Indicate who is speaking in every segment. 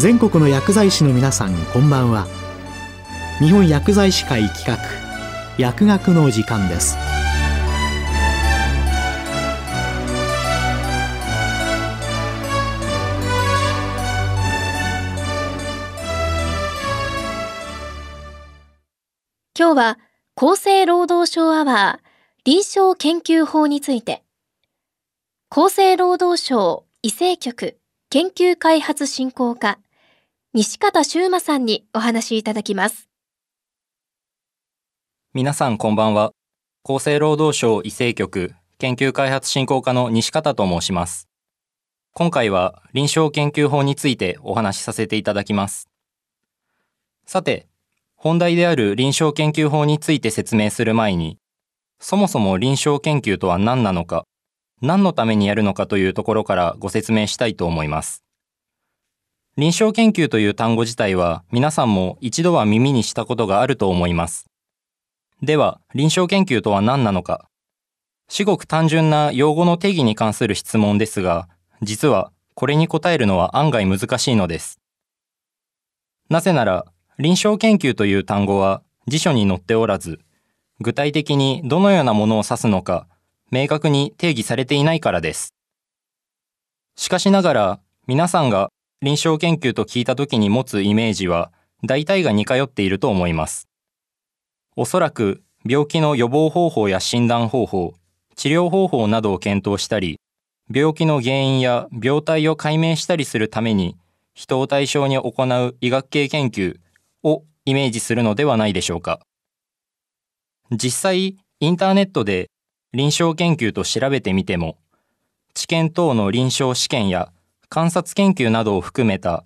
Speaker 1: 全国の薬剤師の皆さんこんばんは。日本薬剤師会企画薬学の時間です。
Speaker 2: 今日は厚生労働省アワー臨床研究法について。厚生労働省医政局研究開発振興課西方修馬さんにお話しいただきます。
Speaker 3: 皆さんこんばんは。厚生労働省医政局研究開発振興課の西方と申します。今回は臨床研究法についてお話しさせていただきます。さて本題である臨床研究法について説明する前に、そもそも臨床研究とは何なのか、何のためにやるのかというところからご説明したいと思います。臨床研究という単語自体は皆さんも一度は耳にしたことがあると思います。では、臨床研究とは何なのか。至極単純な用語の定義に関する質問ですが、実はこれに答えるのは案外難しいのです。なぜなら、臨床研究という単語は辞書に載っておらず、具体的にどのようなものを指すのか、明確に定義されていないからです。しかしながら、皆さんが臨床研究と聞いた時に持つイメージは、大体が似通っていると思います。おそらく、病気の予防方法や診断方法、治療方法などを検討したり、病気の原因や病態を解明したりするために、人を対象に行う医学系研究をイメージするのではないでしょうか。実際、インターネットで臨床研究と調べてみても、治験等の臨床試験や観察研究などを含めた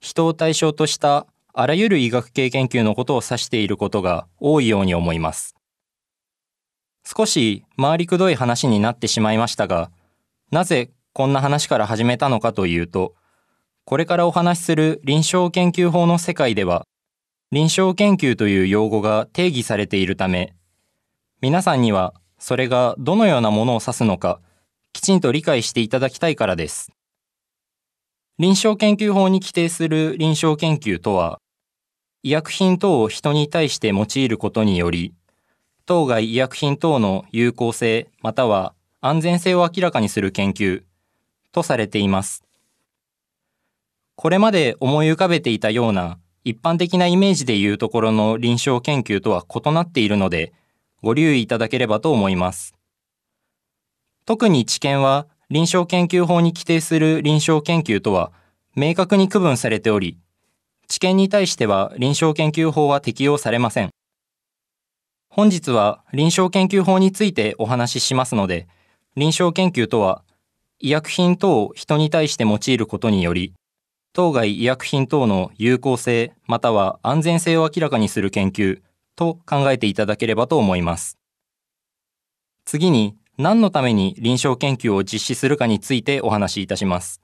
Speaker 3: 人を対象としたあらゆる医学系研究のことを指していることが多いように思います。少し回りくどい話になってしまいましたが、なぜこんな話から始めたのかというと、これからお話しする臨床研究法の世界では、臨床研究という用語が定義されているため、皆さんにはそれがどのようなものを指すのか、きちんと理解していただきたいからです。臨床研究法に規定する臨床研究とは、医薬品等を人に対して用いることにより、当該医薬品等の有効性または安全性を明らかにする研究とされています。これまで思い浮かべていたような一般的なイメージでいうところの臨床研究とは異なっているので、ご留意いただければと思います。特に知見は臨床研究法に規定する臨床研究とは明確に区分されており、知見に対しては臨床研究法は適用されません。本日は臨床研究法についてお話ししますので、臨床研究とは医薬品等を人に対して用いることにより、当該医薬品等の有効性または安全性を明らかにする研究と考えていただければと思います。次に何のために臨床研究を実施するかについてお話しいたします。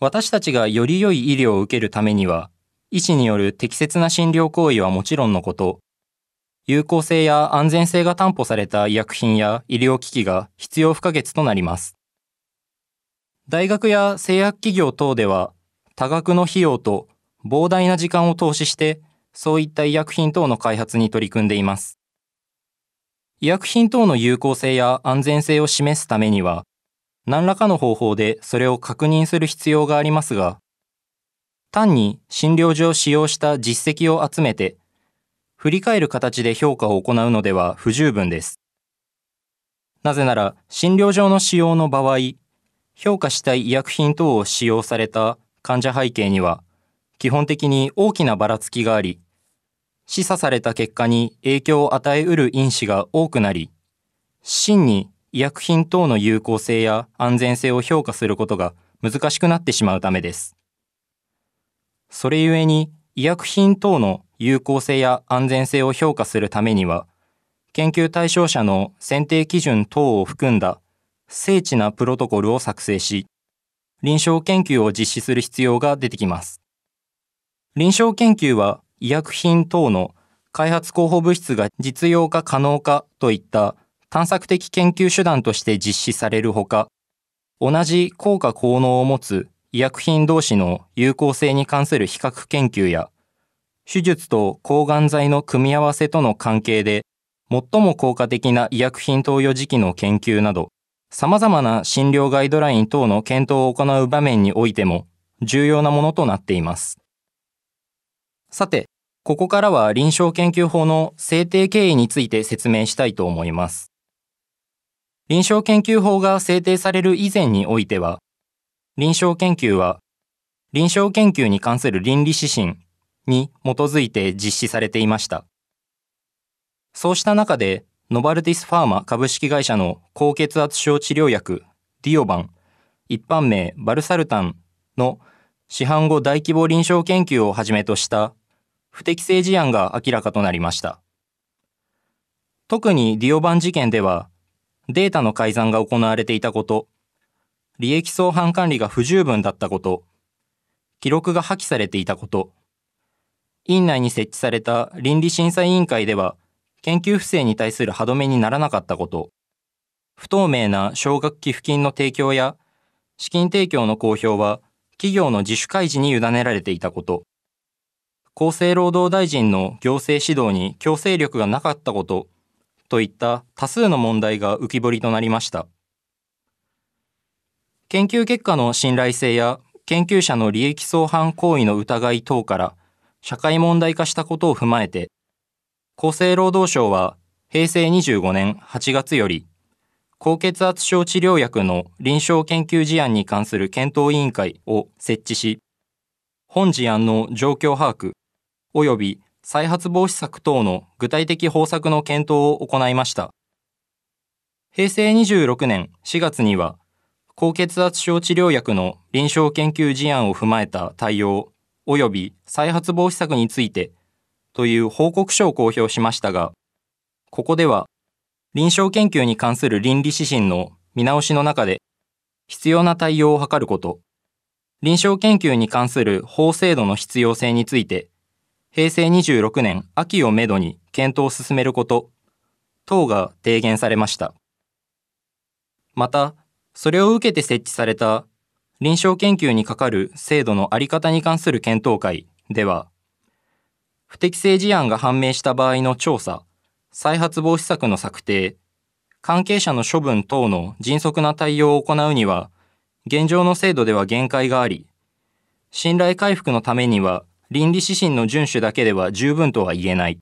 Speaker 3: 私たちがより良い医療を受けるためには、医師による適切な診療行為はもちろんのこと、有効性や安全性が担保された医薬品や医療機器が必要不可欠となります。大学や製薬企業等では多額の費用と膨大な時間を投資してそういった医薬品等の開発に取り組んでいます。医薬品等の有効性や安全性を示すためには何らかの方法でそれを確認する必要がありますが単に診療上使用した実績を集めて振り返る形で評価を行うのでは不十分です。なぜなら診療上の使用の場合評価したい医薬品等を使用された患者背景には、基本的に大きなばらつきがあり、示唆された結果に影響を与えうる因子が多くなり、真に医薬品等の有効性や安全性を評価することが難しくなってしまうためです。それゆえに医薬品等の有効性や安全性を評価するためには、研究対象者の選定基準等を含んだ精緻なプロトコルを作成し、臨床研究を実施する必要が出てきます。臨床研究は医薬品等の開発候補物質が実用化可能かといった探索的研究手段として実施されるほか、同じ効果効能を持つ医薬品同士の有効性に関する比較研究や、手術と抗がん剤の組み合わせとの関係で、最も効果的な医薬品投与時期の研究など、様々な診療ガイドライン等の検討を行う場面においても重要なものとなっています。さて、ここからは臨床研究法の制定経緯について説明したいと思います。臨床研究法が制定される以前においては、臨床研究は臨床研究に関する倫理指針に基づいて実施されていました。そうした中で、ノバルティスファーマ株式会社の高血圧症治療薬ディオバン、一般名バルサルタンの市販後大規模臨床研究をはじめとした不適正事案が明らかとなりました。特にディオバン事件では、データの改ざんが行われていたこと、利益相反管理が不十分だったこと、記録が破棄されていたこと、院内に設置された倫理審査委員会では研究不正に対する歯止めにならなかったこと、不透明な奨学寄付金の提供や資金提供の公表は企業の自主開示に委ねられていたこと、厚生労働大臣の行政指導に強制力がなかったことといった多数の問題が浮き彫りとなりました。研究結果の信頼性や研究者の利益相反行為の疑い等から社会問題化したことを踏まえて、厚生労働省は平成25年8月より、高血圧症治療薬の臨床研究事案に関する検討委員会を設置し、本事案の状況把握及び再発防止策等の具体的方策の検討を行いました。平成26年4月には、高血圧症治療薬の臨床研究事案を踏まえた対応及び再発防止策についてという報告書を公表しましたが、ここでは臨床研究に関する倫理指針の見直しの中で必要な対応を図ること、臨床研究に関する法制度の必要性について、平成26年秋をめどに検討を進めること、等が提言されました。また、それを受けて設置された臨床研究にかかる制度のあり方に関する検討会では、不適正事案が判明した場合の調査、再発防止策の策定、関係者の処分等の迅速な対応を行うには、現状の制度では限界があり、信頼回復のためには倫理指針の遵守だけでは十分とは言えない。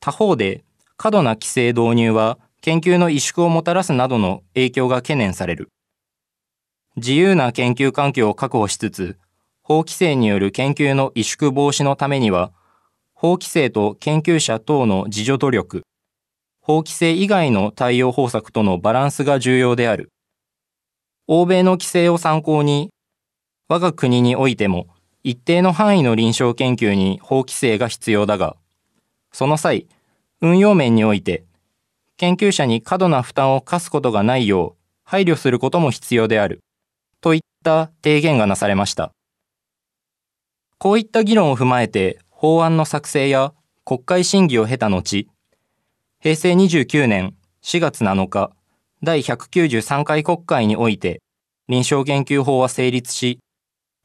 Speaker 3: 他方で、過度な規制導入は研究の萎縮をもたらすなどの影響が懸念される。自由な研究環境を確保しつつ、法規制による研究の萎縮防止のためには、法規制と研究者等の自助努力、法規制以外の対応方策とのバランスが重要である。欧米の規制を参考に、我が国においても一定の範囲の臨床研究に法規制が必要だが、その際、運用面において、研究者に過度な負担を課すことがないよう配慮することも必要である、といった提言がなされました。こういった議論を踏まえて法案の作成や国会審議を経た後、平成29年4月7日、第193回国会において、臨床研究法は成立し、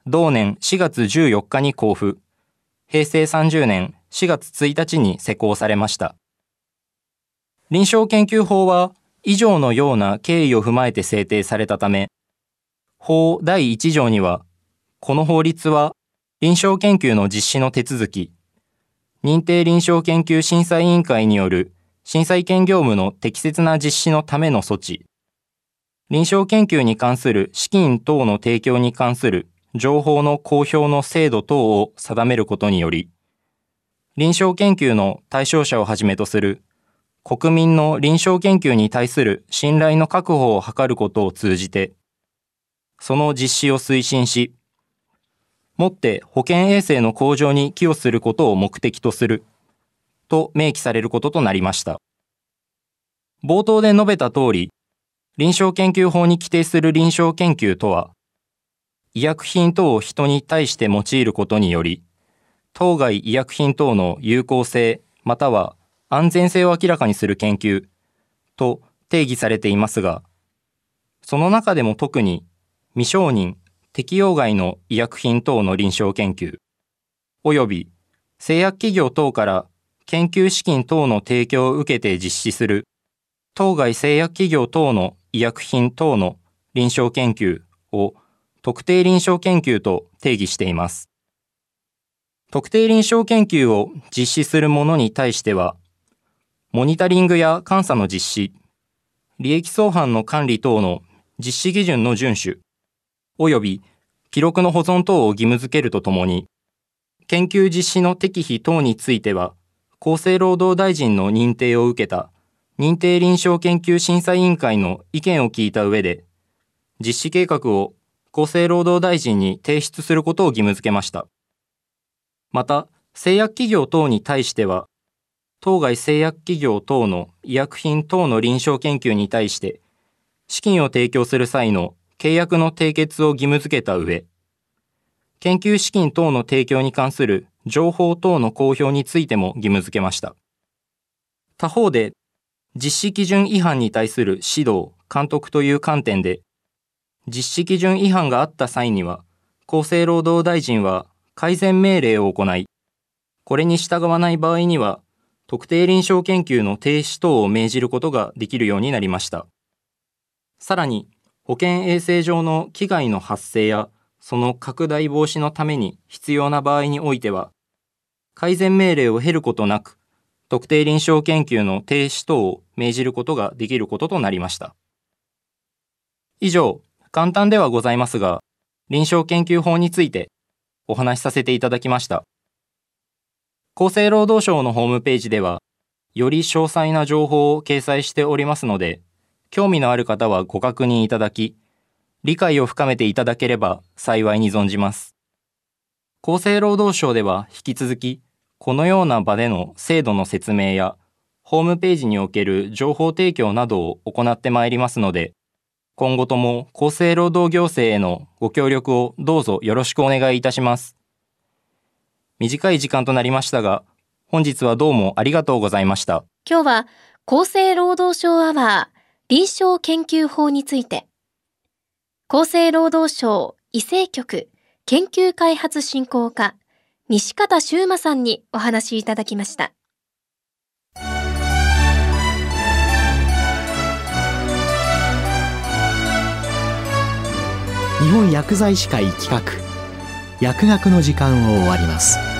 Speaker 3: 同年4月14日に交付、平成30年4月1日に施行されました。臨床研究法は以上のような経緯を踏まえて制定されたため、法第1条には、この法律は臨床研究の実施の手続き、認定臨床研究審査委員会による審査意見業務の適切な実施のための措置、臨床研究に関する資金等の提供に関する情報の公表の制度等を定めることにより、臨床研究の対象者をはじめとする国民の臨床研究に対する信頼の確保を図ることを通じて、その実施を推進し、もって保健衛生の向上に寄与することを目的とする、と明記されることとなりました。冒頭で述べた通り、臨床研究法に規定する臨床研究とは、医薬品等を人に対して用いることにより、当該医薬品等の有効性または安全性を明らかにする研究と定義されていますが、その中でも特に未承認、適用外の医薬品等の臨床研究、及び製薬企業等から研究資金等の提供を受けて実施する当該製薬企業等の医薬品等の臨床研究を特定臨床研究と定義しています。特定臨床研究を実施する者に対しては、モニタリングや監査の実施、利益相反の管理等の実施基準の遵守、及び記録の保存等を義務付けるとともに、研究実施の適否等については、厚生労働大臣の認定を受けた認定臨床研究審査委員会の意見を聞いた上で、実施計画を厚生労働大臣に提出することを義務付けました。また、製薬企業等に対しては、当該製薬企業等の医薬品等の臨床研究に対して、資金を提供する際の契約の締結を義務付けた上、研究資金等の提供に関する情報等の公表についても義務付けました。他方で、実施基準違反に対する指導、監督という観点で、実施基準違反があった際には、厚生労働大臣は改善命令を行い、これに従わない場合には、特定臨床研究の停止等を命じることができるようになりました。さらに、保健衛生上の危害の発生や、その拡大防止のために必要な場合においては、改善命令を経ることなく、特定臨床研究の停止等を命じることができることとなりました。以上、簡単ではございますが、臨床研究法についてお話しさせていただきました。厚生労働省のホームページでは、より詳細な情報を掲載しておりますので、興味のある方はご確認いただき、理解を深めていただければ幸いに存じます。厚生労働省では引き続き、このような場での制度の説明や、ホームページにおける情報提供などを行ってまいりますので、今後とも厚生労働行政へのご協力をどうぞよろしくお願いいたします。短い時間となりましたが、本日はどうもありがとうございました。
Speaker 2: 今日は厚生労働省アワー臨床研究法について、厚生労働省医政局研究開発振興課西方修馬さんにお話しいただきました。
Speaker 1: 日本薬剤師会企画。薬学の時間を終わります。